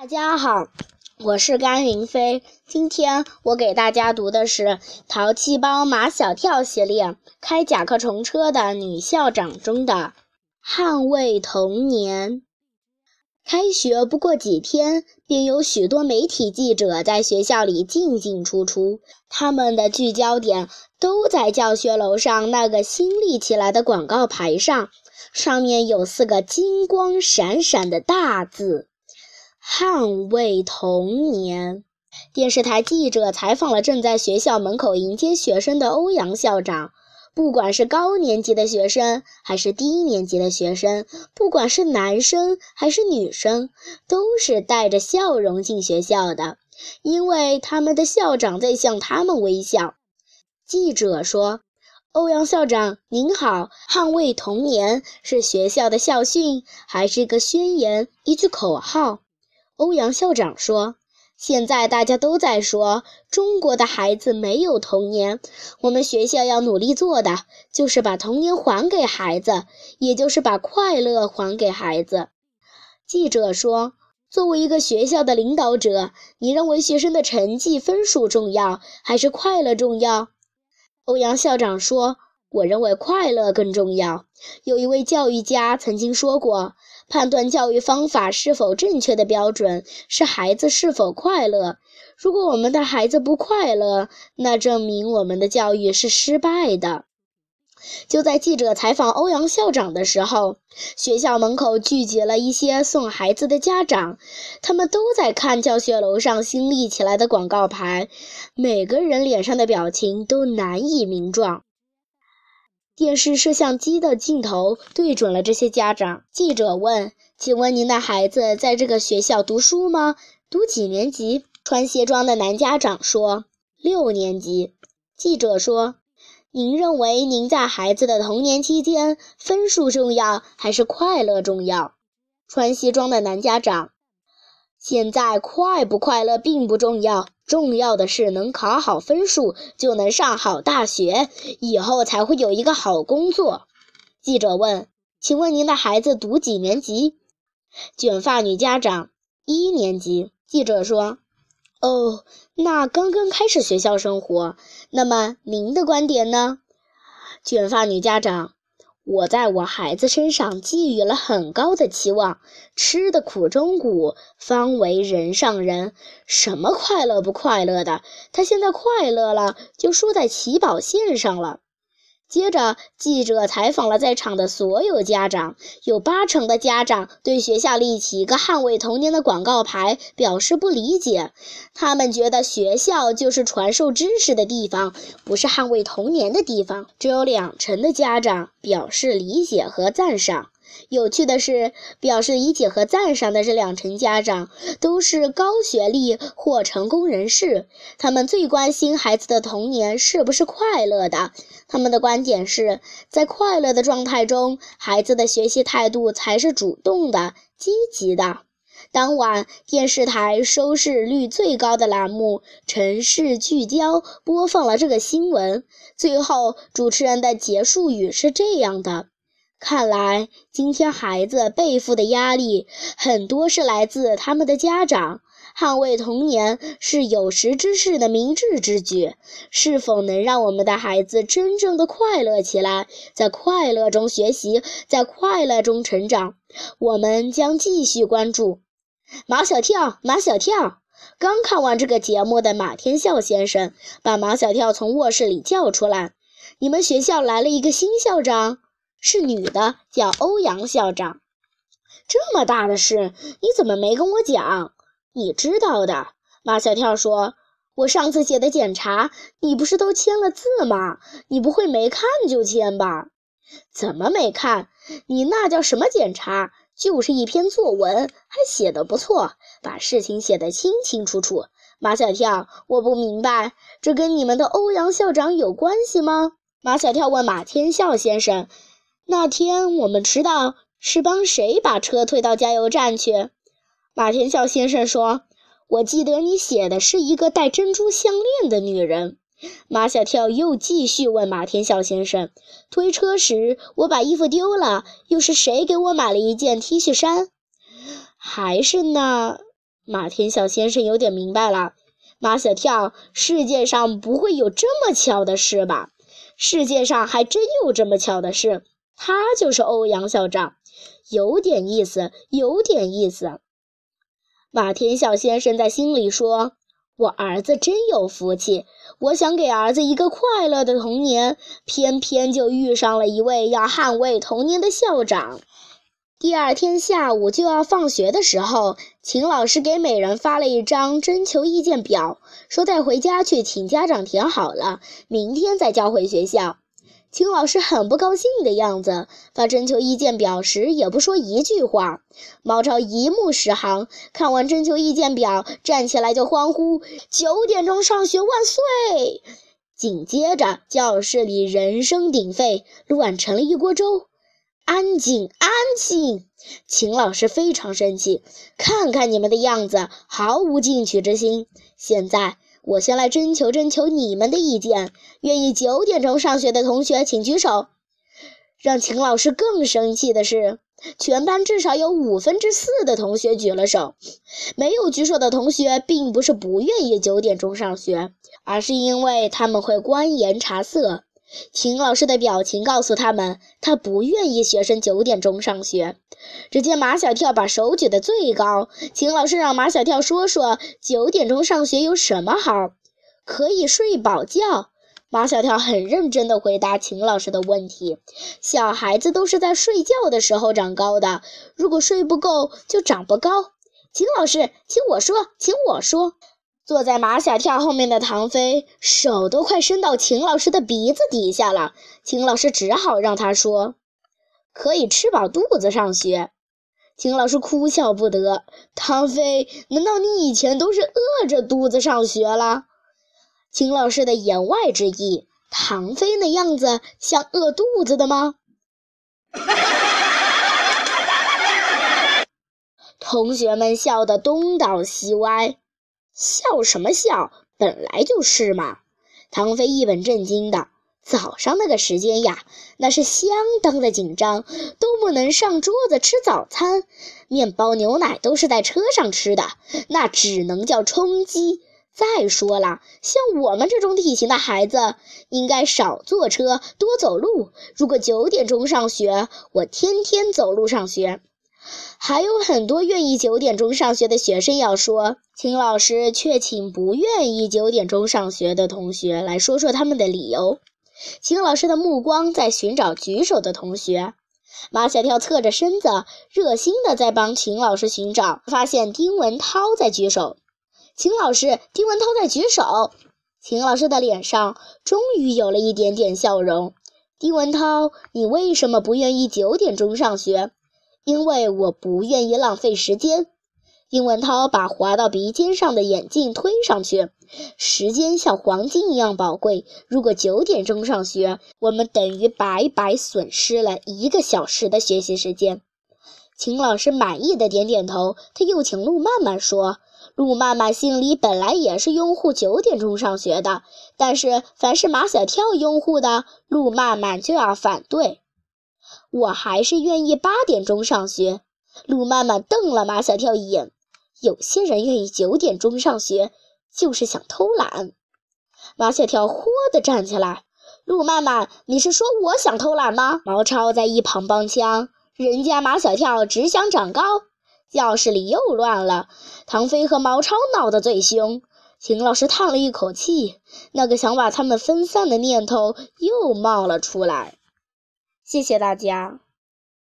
大家好，我是甘云飞。今天我给大家读的是《淘气包马小跳》系列《开甲壳虫车的女校长》中的“捍卫童年”。开学不过几天，便有许多媒体记者在学校里进进出出，他们的聚焦点都在教学楼上那个新立起来的广告牌上，上面有四个金光闪闪的大字。捍卫童年。电视台记者采访了正在学校门口迎接学生的欧阳校长。不管是高年级的学生，还是低年级的学生，不管是男生还是女生，都是带着笑容进学校的，因为他们的校长在向他们微笑。记者说：“欧阳校长您好，捍卫童年是学校的校训，还是一个宣言，一句口号？”欧阳校长说：“现在大家都在说中国的孩子没有童年，我们学校要努力做的就是把童年还给孩子，也就是把快乐还给孩子。”记者说：“作为一个学校的领导者，你认为学生的成绩分数重要，还是快乐重要？”欧阳校长说。我认为快乐更重要。有一位教育家曾经说过，判断教育方法是否正确的标准是孩子是否快乐。如果我们的孩子不快乐，那证明我们的教育是失败的。就在记者采访欧阳校长的时候，学校门口聚集了一些送孩子的家长，他们都在看教学楼上新立起来的广告牌，每个人脸上的表情都难以名状。电视摄像机的镜头对准了这些家长。记者问：“请问您的孩子在这个学校读书吗？读几年级？”穿西装的男家长说：“六年级。”记者说：“您认为您在孩子的童年期间，分数重要还是快乐重要？”穿西装的男家长。现在快不快乐并不重要，重要的是能考好分数，就能上好大学，以后才会有一个好工作。记者问：“请问您的孩子读几年级？”卷发女家长：“一年级。”记者说：“哦，那刚刚开始学校生活。那么您的观点呢？”卷发女家长。我在我孩子身上寄予了很高的期望，吃的苦中苦，方为人上人。什么快乐不快乐的？他现在快乐了，就输在起跑线上了。接着，记者采访了在场的所有家长，有八成的家长对学校立起一个捍卫童年的广告牌表示不理解。他们觉得学校就是传授知识的地方，不是捍卫童年的地方。只有两成的家长表示理解和赞赏。有趣的是，表示理解和赞赏的这两成家长都是高学历或成功人士。他们最关心孩子的童年是不是快乐的。他们的观点是在快乐的状态中，孩子的学习态度才是主动的、积极的。当晚，电视台收视率最高的栏目《城市聚焦》播放了这个新闻。最后，主持人的结束语是这样的。看来，今天孩子背负的压力很多是来自他们的家长。捍卫童年是有识之士的明智之举。是否能让我们的孩子真正的快乐起来，在快乐中学习，在快乐中成长？我们将继续关注。马小跳，马小跳！刚看完这个节目的马天笑先生把马小跳从卧室里叫出来：“你们学校来了一个新校长。”是女的，叫欧阳校长。这么大的事，你怎么没跟我讲？你知道的。马小跳说：“我上次写的检查，你不是都签了字吗？你不会没看就签吧？怎么没看？你那叫什么检查？就是一篇作文，还写得不错，把事情写得清清楚楚。马小跳，我不明白，这跟你们的欧阳校长有关系吗？”马小跳问马天笑先生。那天我们迟到，是帮谁把车推到加油站去？马天笑先生说：“我记得你写的是一个戴珍珠项链的女人。”马小跳又继续问马天笑先生：“推车时我把衣服丢了，又是谁给我买了一件 T 恤衫？”还是那……马天笑先生有点明白了。马小跳，世界上不会有这么巧的事吧？世界上还真有这么巧的事，他就是欧阳校长，有点意思，有点意思。马天笑先生在心里说：“我儿子真有福气，我想给儿子一个快乐的童年，偏偏就遇上了一位要捍卫童年的校长。”第二天下午就要放学的时候，秦老师给每人发了一张征求意见表，说带回家去请家长填好了，明天再交回学校。秦老师很不高兴的样子，发征求意见表时也不说一句话。毛超一目十行，看完征求意见表，站起来就欢呼：“九点钟上学万岁！”紧接着，教室里人声鼎沸，乱成了一锅粥。安静，安静！秦老师非常生气，看看你们的样子，毫无进取之心。现在，我先来征求征求你们的意见。愿意九点钟上学的同学，请举手。让秦老师更生气的是，全班至少有五分之四的同学举了手。没有举手的同学，并不是不愿意九点钟上学，而是因为他们会观颜察色。秦老师的表情告诉他们，他不愿意学生九点钟上学。只见马小跳把手举得最高。秦老师让马小跳说说九点钟上学有什么好，可以睡饱觉。马小跳很认真地回答秦老师的问题：小孩子都是在睡觉的时候长高的，如果睡不够就长不高。秦老师，请我说，请我说。坐在马小跳后面的唐飞，手都快伸到秦老师的鼻子底下了。秦老师只好让他说：“可以吃饱肚子上学。”秦老师哭笑不得：“唐飞，难道你以前都是饿着肚子上学了？”秦老师的言外之意：唐飞那样子像饿肚子的吗？同学们笑得东倒西歪。笑什么笑？本来就是嘛！唐飞一本正经的。早上那个时间呀，那是相当的紧张，都不能上桌子吃早餐，面包、牛奶都是在车上吃的，那只能叫充饥。再说了，像我们这种体型的孩子，应该少坐车，多走路。如果九点钟上学，我天天走路上学。还有很多愿意九点钟上学的学生要说，秦老师却请不愿意九点钟上学的同学来说说他们的理由。秦老师的目光在寻找举手的同学。马小跳侧着身子，热心的在帮秦老师寻找，发现丁文涛在举手。秦老师，丁文涛在举手。秦老师的脸上终于有了一点点笑容。丁文涛，你为什么不愿意九点钟上学？因为我不愿意浪费时间。丁文涛把滑到鼻尖上的眼镜推上去。时间像黄金一样宝贵。如果九点钟上学，我们等于白白损失了一个小时的学习时间。秦老师满意的点点头。他又请陆曼曼说：“陆曼曼心里本来也是拥护九点钟上学的，但是凡是马小跳拥护的，陆曼曼就要反对。”我还是愿意八点钟上学。陆曼曼瞪了马小跳一眼。有些人愿意九点钟上学，就是想偷懒。马小跳豁地站起来。陆曼曼，你是说我想偷懒吗？毛超在一旁帮腔。人家马小跳只想长高。教室里又乱了。唐飞和毛超闹得最凶。秦老师叹了一口气，那个想把他们分散的念头又冒了出来。谢谢大家。